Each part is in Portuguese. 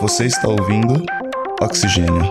Você está ouvindo Oxigênio.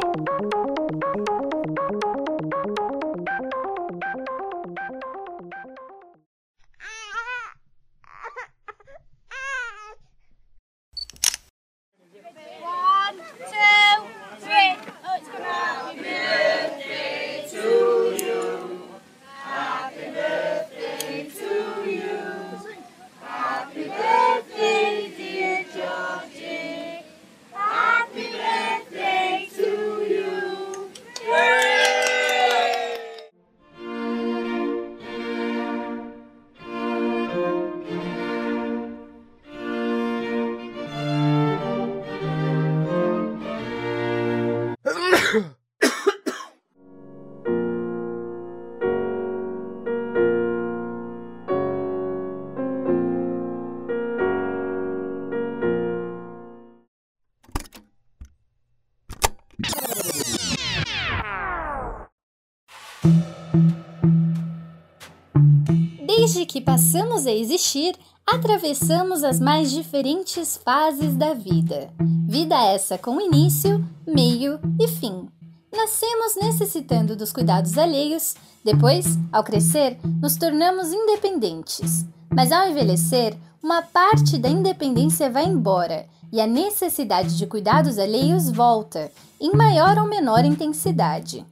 Que passamos a existir, atravessamos as mais diferentes fases da vida. Vida essa com início, meio e fim. Nascemos necessitando dos cuidados alheios, depois, ao crescer, nos tornamos independentes. Mas ao envelhecer, uma parte da independência vai embora e a necessidade de cuidados alheios volta, em maior ou menor intensidade.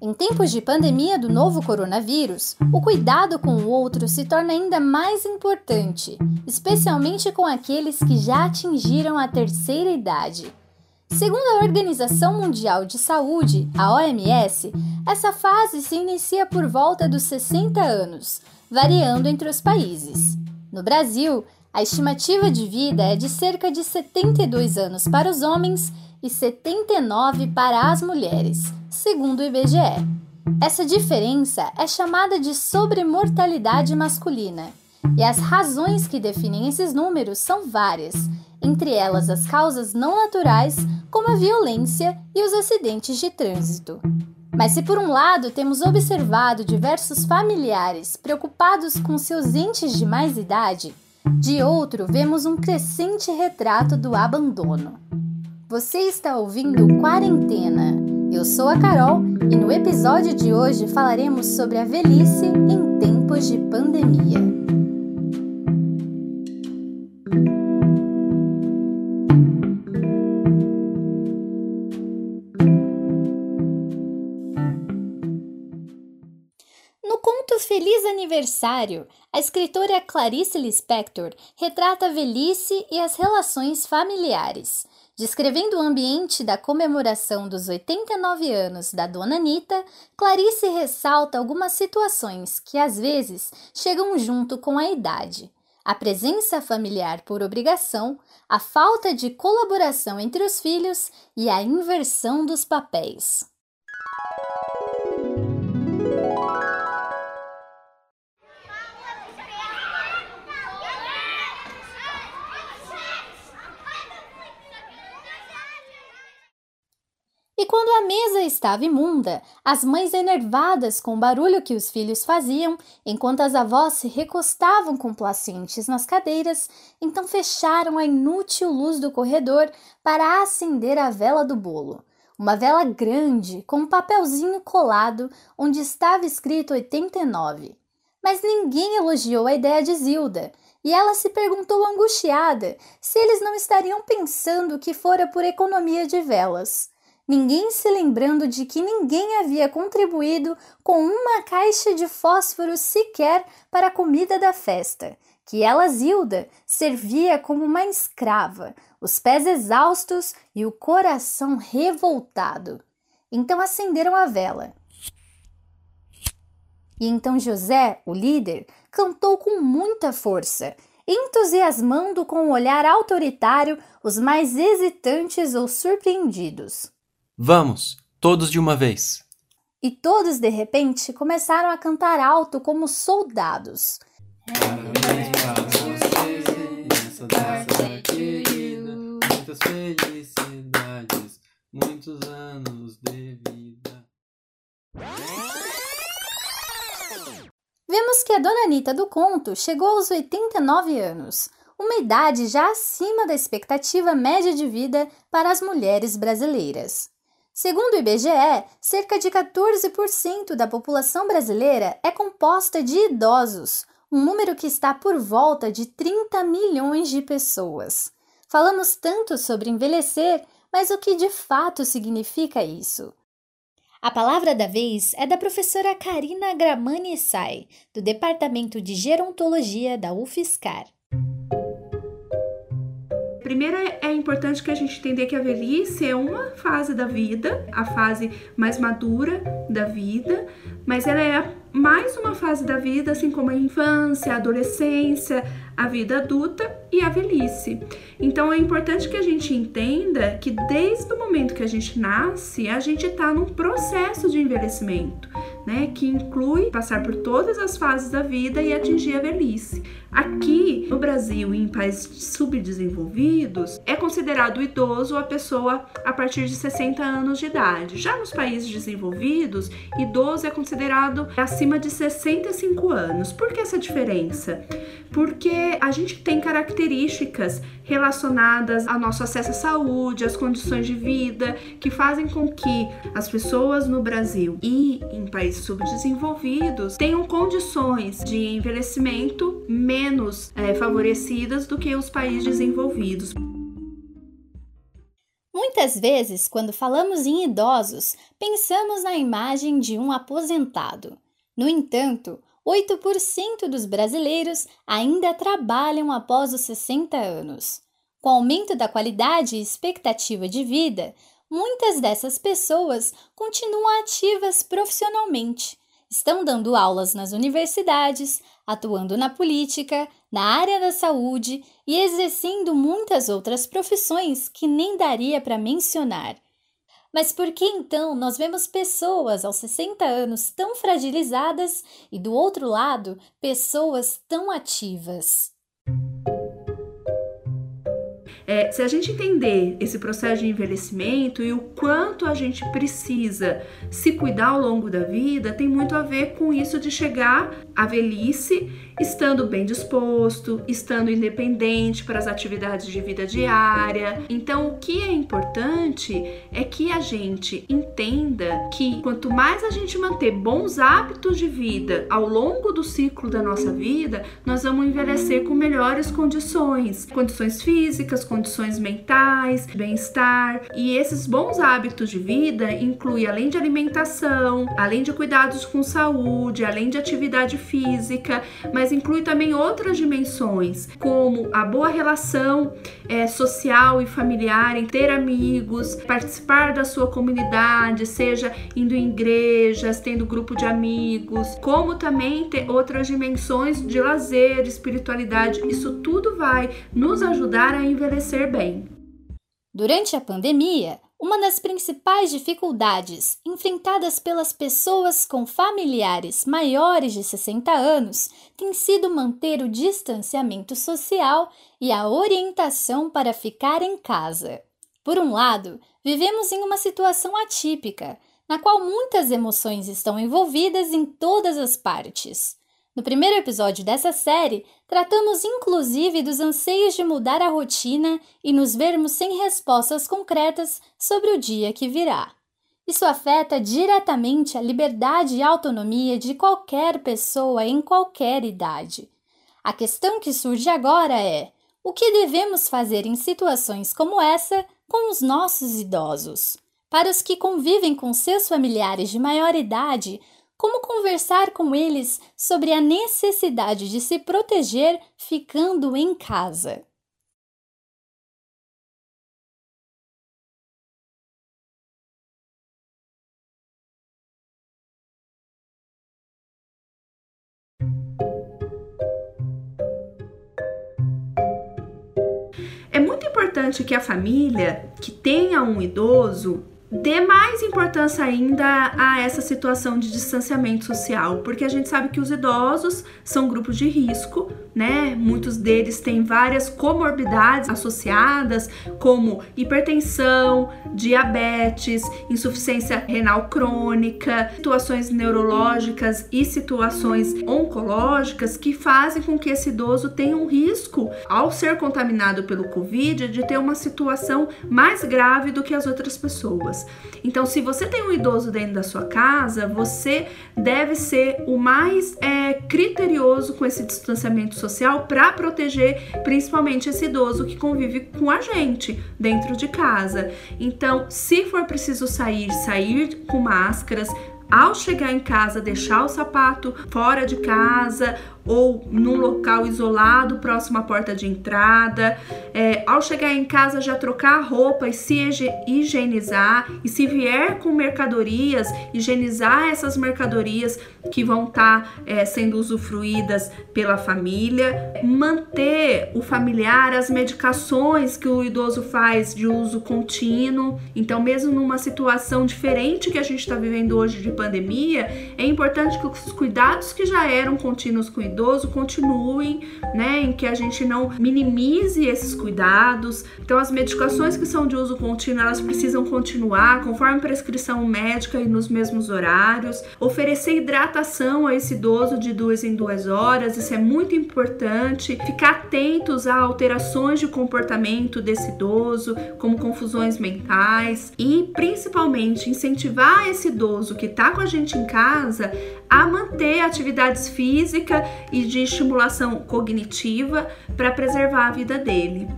Em tempos de pandemia do novo coronavírus, o cuidado com o outro se torna ainda mais importante, especialmente com aqueles que já atingiram a terceira idade. Segundo a Organização Mundial de Saúde, a OMS, essa fase se inicia por volta dos 60 anos, variando entre os países. No Brasil, a estimativa de vida é de cerca de 72 anos para os homens e 79 para as mulheres, segundo o IBGE. Essa diferença é chamada de sobremortalidade masculina, e as razões que definem esses números são várias, entre elas as causas não naturais, como a violência e os acidentes de trânsito. Mas se por um lado temos observado diversos familiares preocupados com seus entes de mais idade, de outro vemos um crescente retrato do abandono. Você está ouvindo Quarentena. Eu sou a Carol e no episódio de hoje falaremos sobre a velhice em tempos de pandemia. No conto Feliz Aniversário, a escritora Clarice Lispector retrata a velhice e as relações familiares Descrevendo o ambiente da comemoração dos 89 anos da Dona Anita, Clarice ressalta algumas situações que às vezes chegam junto com a idade. A presença familiar por obrigação, a falta de colaboração entre os filhos e a inversão dos papéis. E quando a mesa estava imunda, as mães enervadas com o barulho que os filhos faziam, enquanto as avós se recostavam complacentes nas cadeiras, então fecharam a inútil luz do corredor para acender a vela do bolo. Uma vela grande, com um papelzinho colado, onde estava escrito 89. Mas ninguém elogiou a ideia de Zilda, e ela se perguntou angustiada se eles não estariam pensando que fora por economia de velas ninguém se lembrando de que ninguém havia contribuído com uma caixa de fósforo sequer para a comida da festa, que ela, Zilda, servia como uma escrava, os pés exaustos e o coração revoltado. Então acenderam a vela. E então José, o líder, cantou com muita força, entusiasmando com um olhar autoritário os mais hesitantes ou surpreendidos. Vamos, todos de uma vez. E todos de repente começaram a cantar alto como soldados. Parabéns para você nessa data querida. Muitas felicidades, muitos anos de vida. Vemos que a dona Anitta do conto chegou aos 89 anos. uma idade já acima da expectativa média de vida para as mulheres brasileiras. Segundo o IBGE, cerca de 14% da população brasileira é composta de idosos, um número que está por volta de 30 milhões de pessoas. Falamos tanto sobre envelhecer, mas o que de fato significa isso? A palavra da vez é da professora Karina Gramani Sai, do Departamento de Gerontologia da UFSCar. Primeiro é importante que a gente entender que a velhice é uma fase da vida, a fase mais madura da vida, mas ela é mais uma fase da vida, assim como a infância, a adolescência, a vida adulta e a velhice. Então é importante que a gente entenda que desde o momento que a gente nasce, a gente está num processo de envelhecimento, né? Que inclui passar por todas as fases da vida e atingir a velhice. Aqui no Brasil e em países subdesenvolvidos, é considerado idoso a pessoa a partir de 60 anos de idade. Já nos países desenvolvidos, idoso é considerado acima de 65 anos. Por que essa diferença? Porque a gente tem características relacionadas ao nosso acesso à saúde, às condições de vida, que fazem com que as pessoas no Brasil e em países subdesenvolvidos tenham condições de envelhecimento menos é, favorecidas do que os países desenvolvidos. Muitas vezes, quando falamos em idosos, pensamos na imagem de um aposentado. No entanto, 8% dos brasileiros ainda trabalham após os 60 anos. Com o aumento da qualidade e expectativa de vida, muitas dessas pessoas continuam ativas profissionalmente. Estão dando aulas nas universidades, atuando na política, na área da saúde e exercendo muitas outras profissões que nem daria para mencionar. Mas por que então nós vemos pessoas aos 60 anos tão fragilizadas e do outro lado, pessoas tão ativas? É, se a gente entender esse processo de envelhecimento e o quanto a gente precisa se cuidar ao longo da vida, tem muito a ver com isso de chegar à velhice estando bem disposto, estando independente para as atividades de vida diária. Então, o que é importante é que a gente entenda que quanto mais a gente manter bons hábitos de vida ao longo do ciclo da nossa vida, nós vamos envelhecer com melhores condições, condições físicas, condições mentais, bem-estar. E esses bons hábitos de vida incluem além de alimentação, além de cuidados com saúde, além de atividade física, mas inclui também outras dimensões, como a boa relação é, social e familiar, em ter amigos, participar da sua comunidade, seja indo em igrejas, tendo grupo de amigos, como também ter outras dimensões de lazer, espiritualidade. Isso tudo vai nos ajudar a envelhecer bem. Durante a pandemia, uma das principais dificuldades enfrentadas pelas pessoas com familiares maiores de 60 anos tem sido manter o distanciamento social e a orientação para ficar em casa. Por um lado, vivemos em uma situação atípica, na qual muitas emoções estão envolvidas em todas as partes. No primeiro episódio dessa série, tratamos inclusive dos anseios de mudar a rotina e nos vermos sem respostas concretas sobre o dia que virá. Isso afeta diretamente a liberdade e autonomia de qualquer pessoa em qualquer idade. A questão que surge agora é: o que devemos fazer em situações como essa com os nossos idosos? Para os que convivem com seus familiares de maior idade, como conversar com eles sobre a necessidade de se proteger ficando em casa? É muito importante que a família que tenha um idoso dê mais importância ainda a essa situação de distanciamento social, porque a gente sabe que os idosos são grupos de risco, né? Muitos deles têm várias comorbidades associadas, como hipertensão, diabetes, insuficiência renal crônica, situações neurológicas e situações oncológicas que fazem com que esse idoso tenha um risco, ao ser contaminado pelo Covid, de ter uma situação mais grave do que as outras pessoas. Então, se você tem um idoso dentro da sua casa, você deve ser o mais é, criterioso com esse distanciamento social para proteger principalmente esse idoso que convive com a gente dentro de casa. Então, se for preciso sair, sair com máscaras, ao chegar em casa, deixar o sapato fora de casa ou num local isolado, próximo à porta de entrada. É, ao chegar em casa, já trocar a roupa e se higienizar. E se vier com mercadorias, higienizar essas mercadorias que vão estar tá, é, sendo usufruídas pela família. Manter o familiar as medicações que o idoso faz de uso contínuo. Então, mesmo numa situação diferente que a gente está vivendo hoje de pandemia, é importante que os cuidados que já eram contínuos com o idoso continuem, né, em que a gente não minimize esses cuidados. Então, as medicações que são de uso contínuo, elas precisam continuar conforme prescrição médica e nos mesmos horários. Oferecer hidratação a esse idoso de duas em duas horas, isso é muito importante. Ficar atentos a alterações de comportamento desse idoso, como confusões mentais e principalmente incentivar esse idoso que está com a gente em casa a manter atividades físicas e de estimulação cognitiva para preservar a vida dele.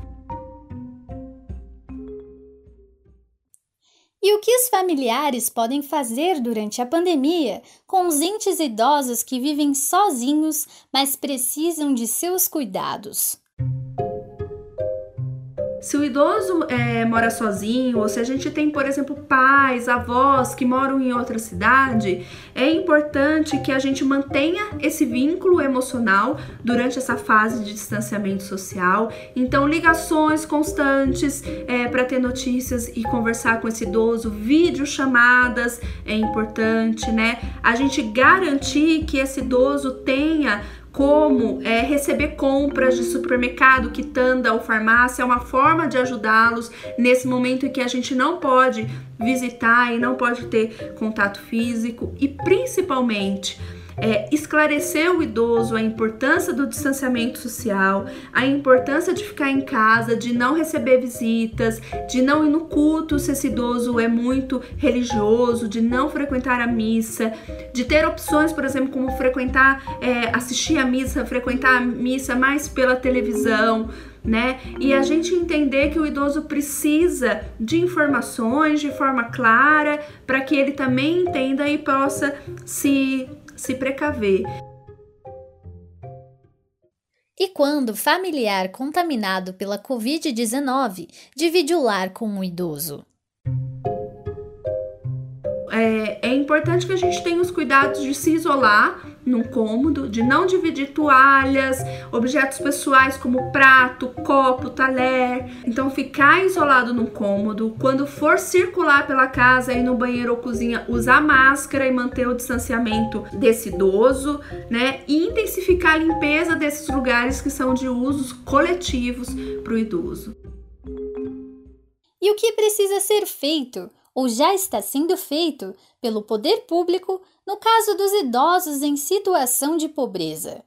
E o que os familiares podem fazer durante a pandemia com os entes idosos que vivem sozinhos, mas precisam de seus cuidados? Se o idoso é, mora sozinho, ou se a gente tem, por exemplo, pais, avós que moram em outra cidade, é importante que a gente mantenha esse vínculo emocional durante essa fase de distanciamento social. Então, ligações constantes é, para ter notícias e conversar com esse idoso, videochamadas é importante, né? A gente garantir que esse idoso tenha como é, receber compras de supermercado, quitanda ou farmácia, é uma forma de ajudá-los nesse momento em que a gente não pode visitar e não pode ter contato físico e principalmente é, esclarecer o idoso a importância do distanciamento social, a importância de ficar em casa, de não receber visitas, de não ir no culto se esse idoso é muito religioso, de não frequentar a missa, de ter opções, por exemplo, como frequentar, é, assistir a missa, frequentar a missa mais pela televisão. Né? E a gente entender que o idoso precisa de informações de forma clara para que ele também entenda e possa se se precaver. E quando familiar contaminado pela Covid-19 divide o lar com o idoso? É, é importante que a gente tenha os cuidados de se isolar num cômodo, de não dividir toalhas, objetos pessoais como prato, copo, talher. Então, ficar isolado num cômodo. Quando for circular pela casa, ir no banheiro ou cozinha, usar máscara e manter o distanciamento desse idoso, né? E intensificar a limpeza desses lugares que são de usos coletivos para o idoso. E o que precisa ser feito, ou já está sendo feito, pelo poder público no caso dos idosos em situação de pobreza.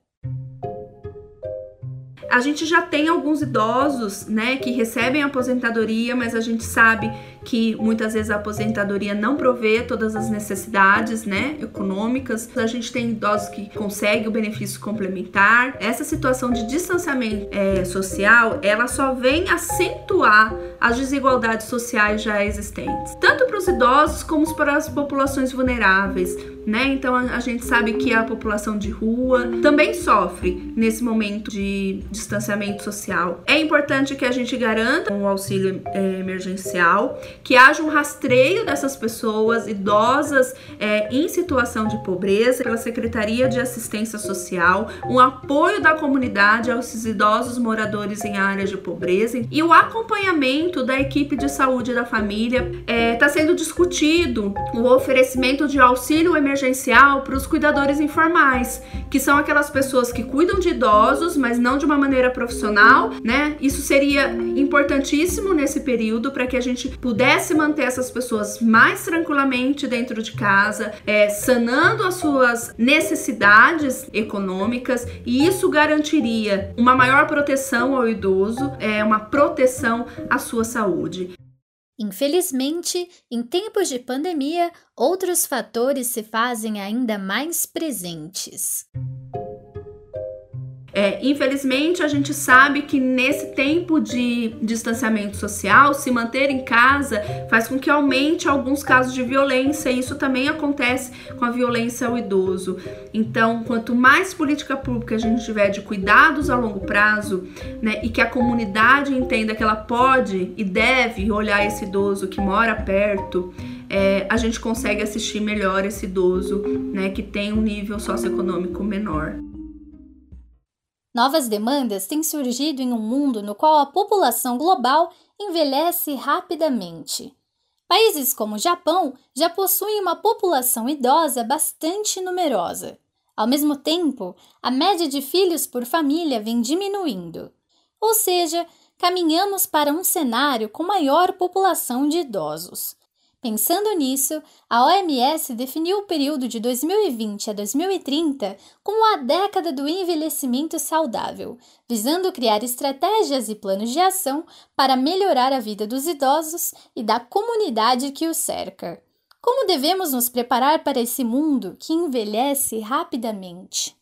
A gente já tem alguns idosos, né, que recebem aposentadoria, mas a gente sabe que muitas vezes a aposentadoria não provê todas as necessidades, né, econômicas. A gente tem idosos que conseguem o benefício complementar. Essa situação de distanciamento é, social, ela só vem acentuar as desigualdades sociais já existentes, tanto para os idosos como para as populações vulneráveis né? Então a, gente sabe que a população de rua também sofre nesse momento de distanciamento social. É importante que a gente garanta um auxílio é, emergencial, que haja um rastreio dessas pessoas idosas é, em situação de pobreza pela Secretaria de Assistência Social, um apoio da comunidade aos idosos moradores em áreas de pobreza e o acompanhamento da equipe de saúde da família. Está é, tá sendo discutido o oferecimento de auxílio emergencial para os cuidadores informais, que são aquelas pessoas que cuidam de idosos, mas não de uma maneira profissional, né? Isso seria importantíssimo nesse período para que a gente pudesse manter essas pessoas mais tranquilamente dentro de casa, é, sanando as suas necessidades econômicas, e isso garantiria uma maior proteção ao idoso, é, uma proteção à sua saúde. Infelizmente, em tempos de pandemia, outros fatores se fazem ainda mais presentes. É, infelizmente, a gente sabe que nesse tempo de distanciamento social, se manter em casa faz com que aumente alguns casos de violência, e isso também acontece com a violência ao idoso. Então, quanto mais política pública a gente tiver de cuidados a longo prazo, né, e que a comunidade entenda que ela pode e deve olhar esse idoso que mora perto, é, a gente consegue assistir melhor esse idoso, né, que tem um nível socioeconômico menor. Novas demandas têm surgido em um mundo no qual a população global envelhece rapidamente. Países como o Japão já possuem uma população idosa bastante numerosa. Ao mesmo tempo, a média de filhos por família vem diminuindo. Ou seja, caminhamos para um cenário com maior população de idosos. Pensando nisso, a OMS definiu o período de 2020 a 2030 como a década do envelhecimento saudável, visando criar estratégias e planos de ação para melhorar a vida dos idosos e da comunidade que os cerca. Como devemos nos preparar para esse mundo que envelhece rapidamente?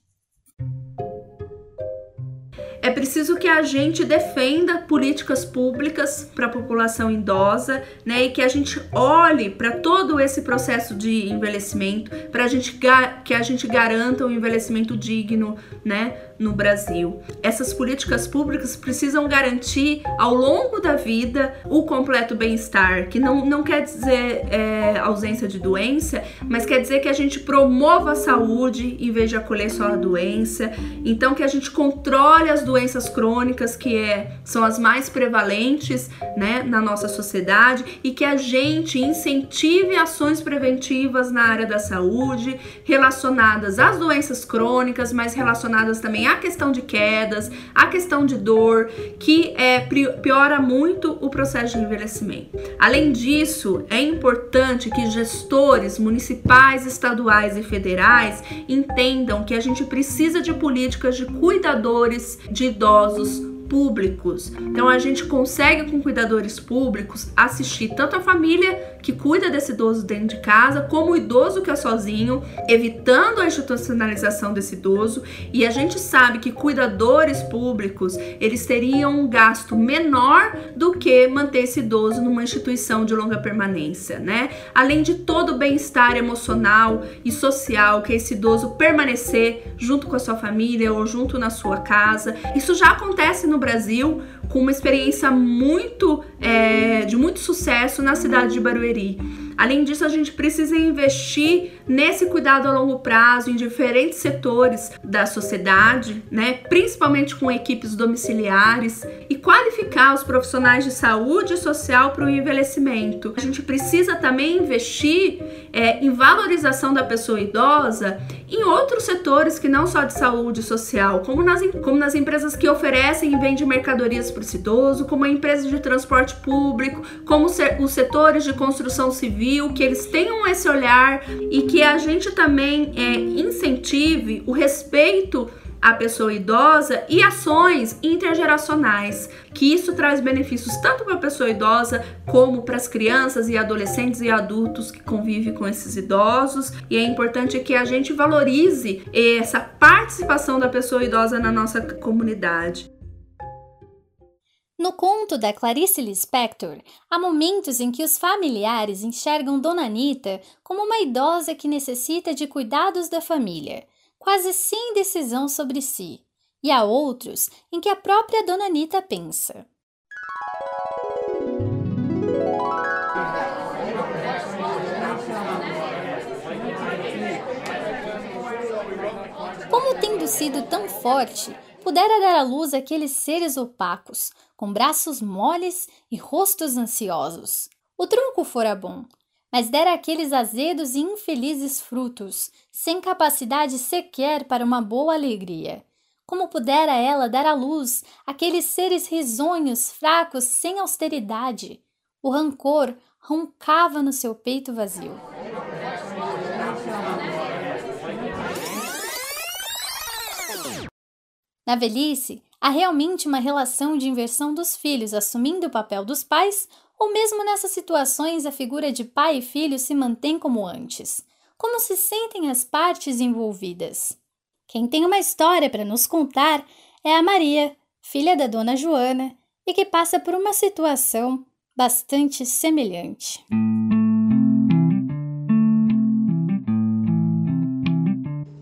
É preciso que a gente defenda políticas públicas para a população idosa, né? E que a gente olhe para todo esse processo de envelhecimento, para a gente que a gente garanta um envelhecimento digno, né? No Brasil. Essas políticas públicas precisam garantir ao longo da vida o completo bem-estar, que não, não quer dizer é, ausência de doença, mas quer dizer que a gente promova a saúde em vez de acolher só a doença. Então que a gente controle as doenças crônicas, que é, são as mais prevalentes né, na nossa sociedade, e que a gente incentive ações preventivas na área da saúde relacionadas às doenças crônicas, mas relacionadas também a questão de quedas, a questão de dor, que é, piora muito o processo de envelhecimento. Além disso, é importante que gestores municipais, estaduais e federais entendam que a gente precisa de políticas de cuidadores de idosos públicos. Então a gente consegue com cuidadores públicos assistir tanto a família que cuida desse idoso dentro de casa, como o idoso que é sozinho, evitando a institucionalização desse idoso. E a gente sabe que cuidadores públicos, eles teriam um gasto menor do que manter esse idoso numa instituição de longa permanência, né? Além de todo o bem-estar emocional e social que esse idoso permanecer junto com a sua família ou junto na sua casa. Isso já acontece no Brasil com uma experiência muito é, de muito sucesso na cidade de Barueri. Além disso, a gente precisa investir nesse cuidado a longo prazo em diferentes setores da sociedade, né? Principalmente com equipes domiciliares e qualificar os profissionais de saúde social para o envelhecimento. A gente precisa também investir é, em valorização da pessoa idosa em outros setores que não só de saúde social, como nas, como nas empresas que oferecem e vendem mercadorias para esse idoso, como a empresa de transporte público, como os setores de construção civil civil, que eles tenham esse olhar e que a gente também é, incentive o respeito à pessoa idosa e ações intergeracionais, que isso traz benefícios tanto para a pessoa idosa como para as crianças e adolescentes e adultos que convivem com esses idosos. E é importante que a gente valorize essa participação da pessoa idosa na nossa comunidade. No conto da Clarice Lispector, há momentos em que os familiares enxergam Dona Anita como uma idosa que necessita de cuidados da família, quase sem decisão sobre si, e há outros em que a própria Dona Anita pensa. Como tendo sido tão forte, pudera dar à luz aqueles seres opacos, com braços moles e rostos ansiosos. O tronco fora bom, mas dera aqueles azedos e infelizes frutos, sem capacidade sequer para uma boa alegria. Como pudera ela dar à luz aqueles seres risonhos, fracos, sem austeridade? O rancor roncava no seu peito vazio. Na velhice, há realmente uma relação de inversão dos filhos assumindo o papel dos pais, ou mesmo nessas situações a figura de pai e filho se mantém como antes. Como se sentem as partes envolvidas? Quem tem uma história para nos contar é a Maria, filha da dona Joana, e que passa por uma situação bastante semelhante.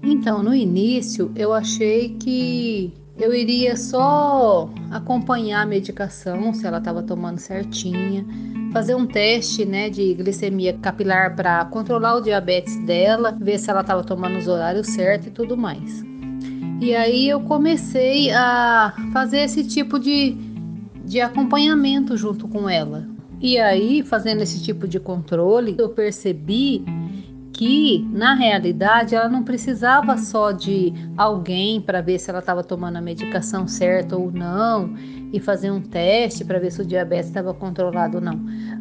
Então, no início, eu achei que eu iria só acompanhar a medicação, se ela estava tomando certinha, fazer um teste, né, de glicemia capilar para controlar o diabetes dela, ver se ela estava tomando os horários certos e tudo mais. E aí eu comecei a fazer esse tipo de, de acompanhamento junto com ela. E aí, fazendo esse tipo de controle, eu percebi que na realidade ela não precisava só de alguém para ver se ela estava tomando a medicação certa ou não e fazer um teste para ver se o diabetes estava controlado ou não.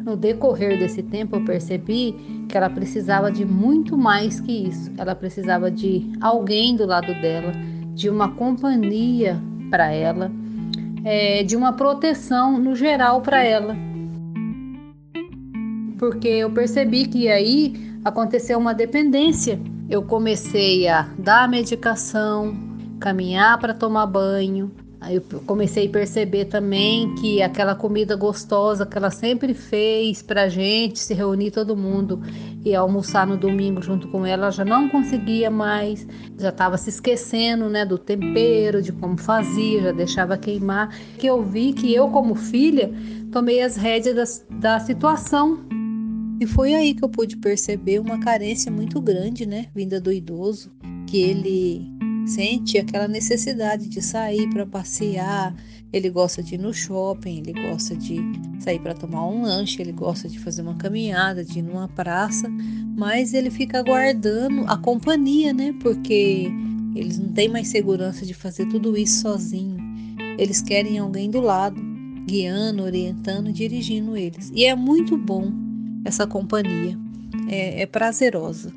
No decorrer desse tempo eu percebi que ela precisava de muito mais que isso. Ela precisava de alguém do lado dela, de uma companhia para ela, é, de uma proteção no geral para ela. Porque eu percebi que aí aconteceu uma dependência. Eu comecei a dar medicação, caminhar para tomar banho. Aí eu comecei a perceber também que aquela comida gostosa que ela sempre fez para gente se reunir todo mundo e almoçar no domingo junto com ela, ela já não conseguia mais, já estava se esquecendo, né, do tempero, de como fazia, já deixava queimar. Que eu vi que eu como filha tomei as rédeas da, da situação e foi aí que eu pude perceber uma carência muito grande, né, vinda do idoso, que ele sente aquela necessidade de sair para passear, ele gosta de ir no shopping, ele gosta de sair para tomar um lanche, ele gosta de fazer uma caminhada, de ir numa praça, mas ele fica aguardando a companhia, né? Porque eles não têm mais segurança de fazer tudo isso sozinho. Eles querem alguém do lado, guiando, orientando, dirigindo eles. E é muito bom essa companhia. É, é prazerosa.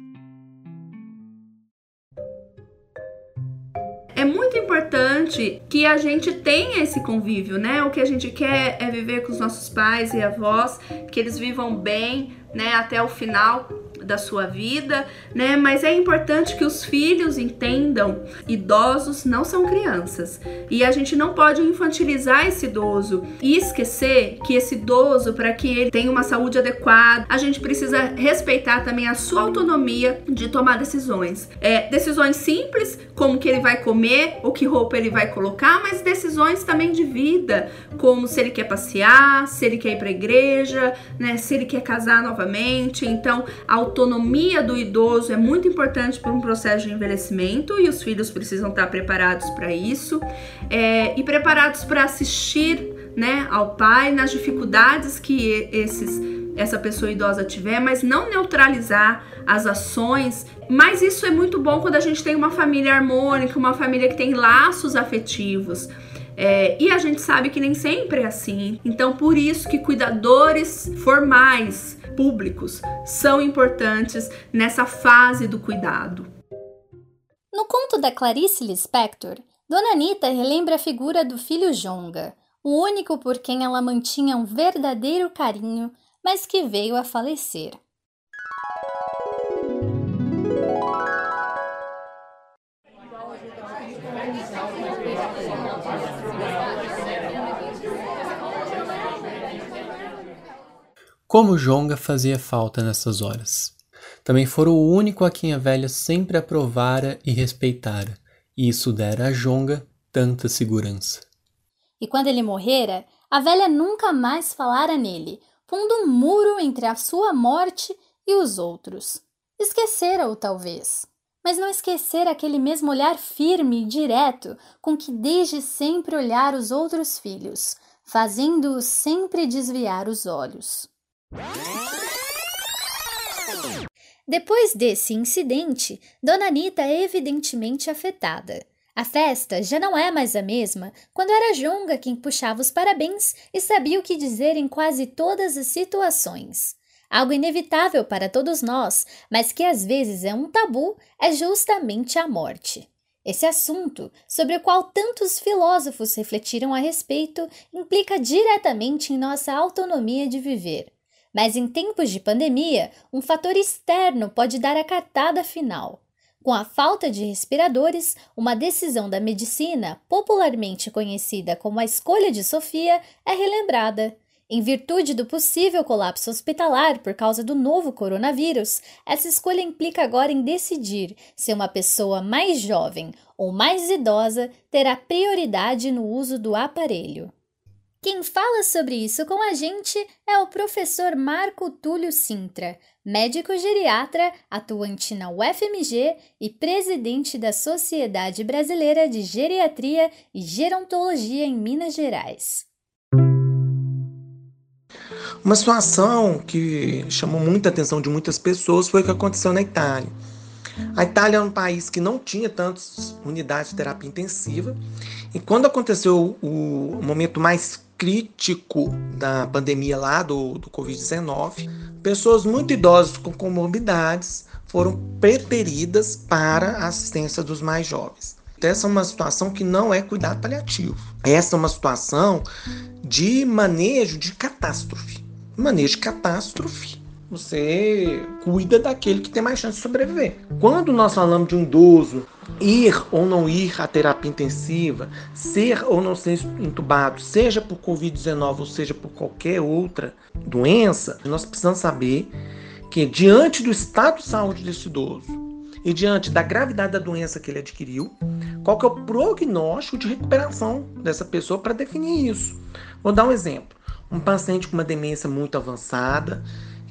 É muito importante que a gente tenha esse convívio, né? O que a gente quer é viver com os nossos pais e avós, que eles vivam bem, né, até o final da sua vida, né? Mas é importante que os filhos entendam, idosos não são crianças. E a gente não pode infantilizar esse idoso e esquecer que esse idoso, para que ele tenha uma saúde adequada, a gente precisa respeitar também a sua autonomia de tomar decisões. É, decisões simples, como que ele vai comer, ou que roupa ele vai colocar, mas decisões também de vida, como se ele quer passear, se ele quer ir para igreja, né, se ele quer casar novamente. Então, a autonomia do idoso é muito importante para um processo de envelhecimento e os filhos precisam estar preparados para isso é, e preparados para assistir né, ao pai nas dificuldades que esses essa pessoa idosa tiver, mas não neutralizar as ações. Mas isso é muito bom quando a gente tem uma família harmônica, uma família que tem laços afetivos. É, e a gente sabe que nem sempre é assim. Então, por isso que cuidadores formais públicos são importantes nessa fase do cuidado. No conto da Clarice Lispector, Dona Anita relembra a figura do filho Jonga, o único por quem ela mantinha um verdadeiro carinho, mas que veio a falecer. Como Jonga fazia falta nessas horas. Também fora o único a quem a velha sempre aprovara e respeitara, e isso dera a Jonga tanta segurança. E quando ele morrera, a velha nunca mais falara nele, pondo um muro entre a sua morte e os outros. Esquecera-o, talvez, mas não esquecera aquele mesmo olhar firme e direto com que desde sempre olhara os outros filhos, fazendo-os sempre desviar os olhos. Depois desse incidente, Dona Anita é evidentemente afetada. A festa já não é mais a mesma quando era Jonga quem puxava os parabéns e sabia o que dizer em quase todas as situações. Algo inevitável para todos nós, mas que às vezes é um tabu, é justamente a morte. Esse assunto, sobre o qual tantos filósofos refletiram a respeito, implica diretamente em nossa autonomia de viver. Mas em tempos de pandemia, um fator externo pode dar a cartada final. Com a falta de respiradores, uma decisão da medicina, popularmente conhecida como a escolha de Sofia, é relembrada. Em virtude do possível colapso hospitalar por causa do novo coronavírus, essa escolha implica agora em decidir se uma pessoa mais jovem ou mais idosa terá prioridade no uso do aparelho. Quem fala sobre isso com a gente é o professor Marco Túlio Sintra, médico geriatra, atuante na UFMG e presidente da Sociedade Brasileira de Geriatria e Gerontologia em Minas Gerais. Uma situação que chamou muita atenção de muitas pessoas foi o que aconteceu na Itália. A Itália é um país que não tinha tantas unidades de terapia intensiva, e quando aconteceu o momento mais crítico da pandemia lá do, do Covid-19, pessoas muito idosas com comorbidades foram preteridas para a assistência dos mais jovens. Essa é uma situação que não é cuidado paliativo. Essa é uma situação de manejo de catástrofe. Manejo de catástrofe você cuida daquele que tem mais chance de sobreviver. Quando nós falamos de um idoso ir ou não ir à terapia intensiva, ser ou não ser entubado, seja por Covid-19 ou seja por qualquer outra doença, nós precisamos saber que diante do estado de saúde desse idoso e diante da gravidade da doença que ele adquiriu, qual que é o prognóstico de recuperação dessa pessoa para definir isso. Vou dar um exemplo. Um paciente com uma demência muito avançada,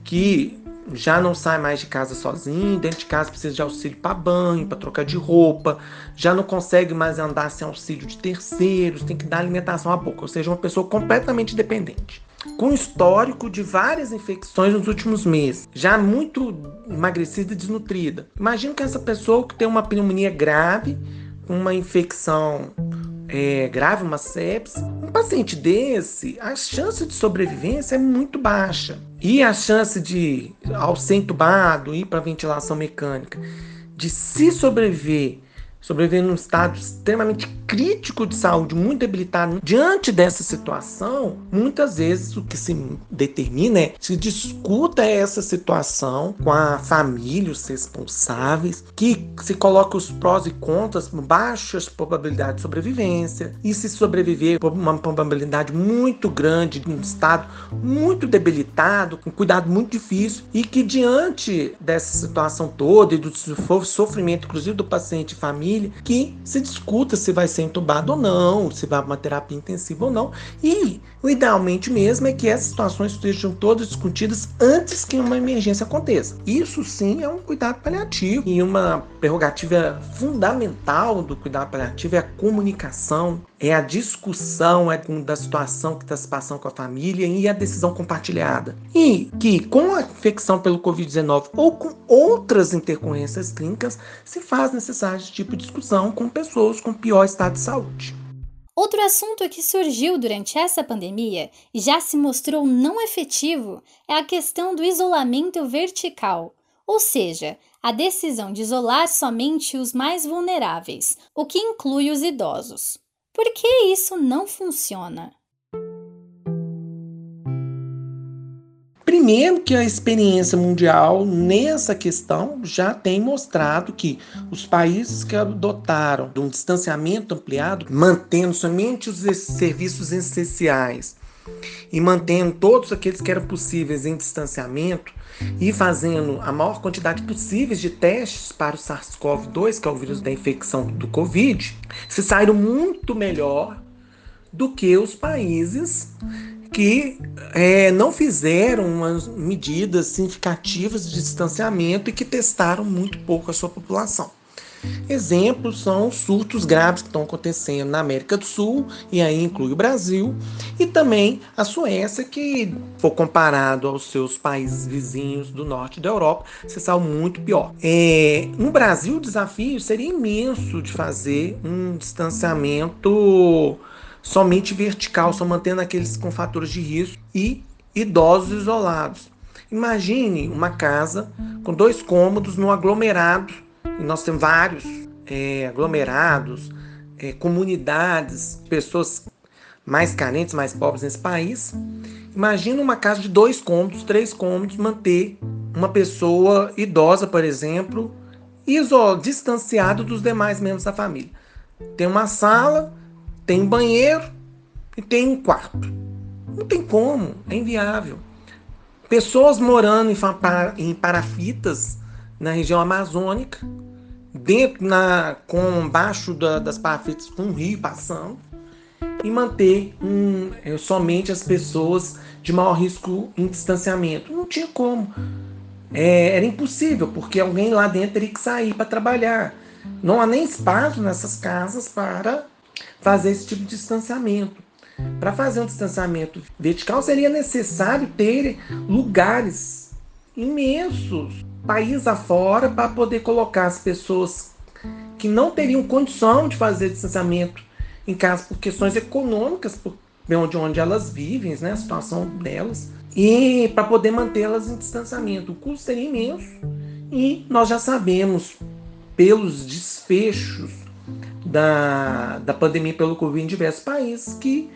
que já não sai mais de casa sozinho, dentro de casa precisa de auxílio para banho, para trocar de roupa, já não consegue mais andar sem auxílio de terceiros, tem que dar alimentação à boca, ou seja, uma pessoa completamente dependente. Com histórico de várias infecções nos últimos meses, já muito emagrecida e desnutrida. Imagina que essa pessoa que tem uma pneumonia grave, uma infecção é, grave, uma sepse, um paciente desse, a chance de sobrevivência é muito baixa. E a chance de, ao ser entubado, ir para ventilação mecânica, de se sobreviver sobrevivendo num estado extremamente crítico de saúde, muito debilitado. Diante dessa situação, muitas vezes o que se determina é se discuta essa situação com a família, os responsáveis, que se coloca os prós e contras, baixas probabilidades de sobrevivência, e se sobreviver por uma probabilidade muito grande, um estado muito debilitado, com cuidado muito difícil, e que diante dessa situação toda e do sofrimento, inclusive do paciente e família, família, que se discuta se vai ser entubado ou não, se vai para uma terapia intensiva ou não. E o idealmente mesmo é que essas situações estejam todas discutidas antes que uma emergência aconteça. Isso sim é um cuidado paliativo e uma prerrogativa fundamental do cuidado paliativo é a comunicação, é a discussão é da situação que está se passando com a família e a decisão compartilhada. E que com a infecção pelo Covid-19 ou com outras intercorrências clínicas se faz necessário esse tipo de discussão com pessoas com pior estado de saúde. Outro assunto que surgiu durante essa pandemia e já se mostrou não efetivo é a questão do isolamento vertical, ou seja, a decisão de isolar somente os mais vulneráveis, o que inclui os idosos. Por que isso não funciona? Primeiro que a experiência mundial nessa questão já tem mostrado que os países que adotaram um distanciamento ampliado, mantendo somente os serviços essenciais e mantendo todos aqueles que eram possíveis em distanciamento e fazendo a maior quantidade possível de testes para o SARS-CoV-2, que é o vírus da infecção do Covid, se saíram muito melhor do que os países que é, não fizeram medidas significativas de distanciamento e que testaram muito pouco a sua população. Exemplos são os surtos graves que estão acontecendo na América do Sul, e aí inclui o Brasil, e também a Suécia, que, for comparado aos seus países vizinhos do norte da Europa, se saiu muito pior. É, no Brasil, o desafio seria imenso de fazer um distanciamento somente vertical, só mantendo aqueles com fatores de risco e idosos isolados. Imagine uma casa com dois cômodos no aglomerado e nós temos vários é, aglomerados, é, comunidades, pessoas mais carentes, mais pobres nesse país. Imagina uma casa de dois cômodos, três cômodos, manter uma pessoa idosa, por exemplo, isolada, distanciada dos demais membros da família. Tem uma sala, tem banheiro e tem um quarto. Não tem como, é inviável. Pessoas morando em, parafitas na região amazônica, dentro na com baixo da, das parafitas com um rio passando e manter um, é, somente as pessoas de maior risco em distanciamento. Não tinha como. É, era impossível, porque alguém lá dentro teria que sair para trabalhar. Não há nem espaço nessas casas para fazer esse tipo de distanciamento. Para fazer um distanciamento vertical seria necessário ter lugares imensos país afora para poder colocar as pessoas que não teriam condição de fazer distanciamento em casa por questões econômicas, por onde, onde elas vivem, né, a situação delas, e para poder mantê-las em distanciamento. O custo seria imenso e nós já sabemos, pelos desfechos da, da pandemia pelo Covid em diversos países, que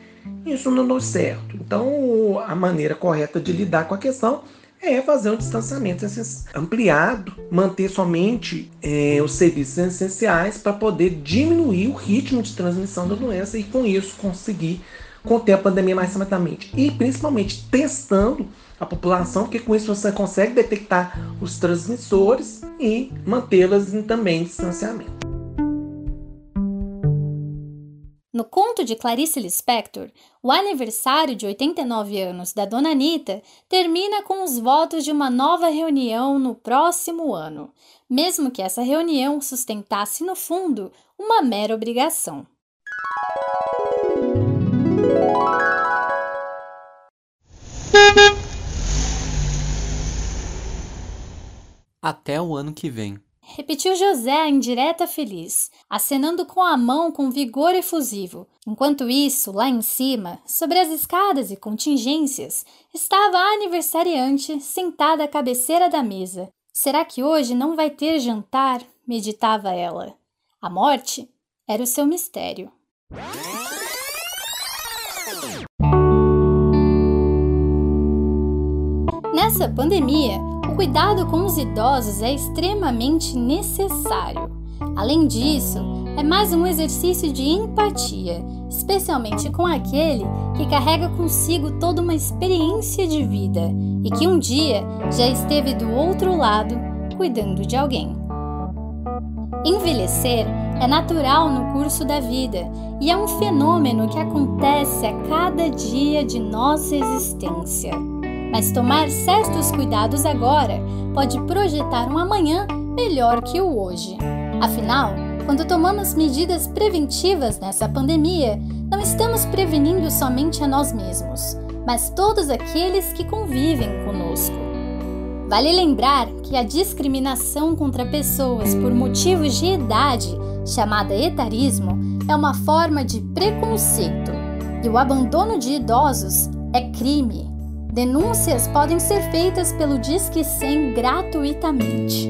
isso não deu certo. Então, a maneira correta de lidar com a questão é fazer um distanciamento ampliado, manter somente é, os serviços essenciais para poder diminuir o ritmo de transmissão da doença e com isso conseguir conter a pandemia mais rapidamente. E principalmente testando a população, porque com isso você consegue detectar os transmissores e mantê-las também em distanciamento. No conto de Clarice Lispector, o aniversário de 89 anos da Dona Anitta termina com os votos de uma nova reunião no próximo ano, mesmo que essa reunião sustentasse no fundo uma mera obrigação. Até o ano que vem. Repetiu José em direta feliz, acenando com a mão com vigor efusivo. Enquanto isso, lá em cima, sobre as escadas e contingências, estava a aniversariante sentada à cabeceira da mesa. Será que hoje não vai ter jantar? meditava ela. A morte era o seu mistério. Nessa pandemia, o cuidado com os idosos é extremamente necessário. Além disso, é mais um exercício de empatia, especialmente com aquele que carrega consigo toda uma experiência de vida e que um dia já esteve do outro lado cuidando de alguém. Envelhecer é natural no curso da vida e é um fenômeno que acontece a cada dia de nossa existência. Mas tomar certos cuidados agora pode projetar um amanhã melhor que o hoje. Afinal, quando tomamos medidas preventivas nessa pandemia, não estamos prevenindo somente a nós mesmos, mas todos aqueles que convivem conosco. Vale lembrar que a discriminação contra pessoas por motivos de idade, chamada etarismo, é uma forma de preconceito, e o abandono de idosos é crime. Denúncias podem ser feitas pelo Disque 100 gratuitamente.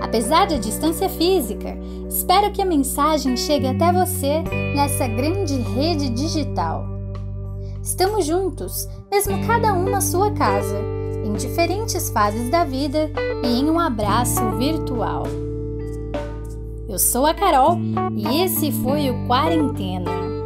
Apesar da distância física, espero que a mensagem chegue até você nessa grande rede digital. Estamos juntos, mesmo cada um na sua casa, em diferentes fases da vida e em um abraço virtual. Eu sou a Carol e esse foi o Quarentena.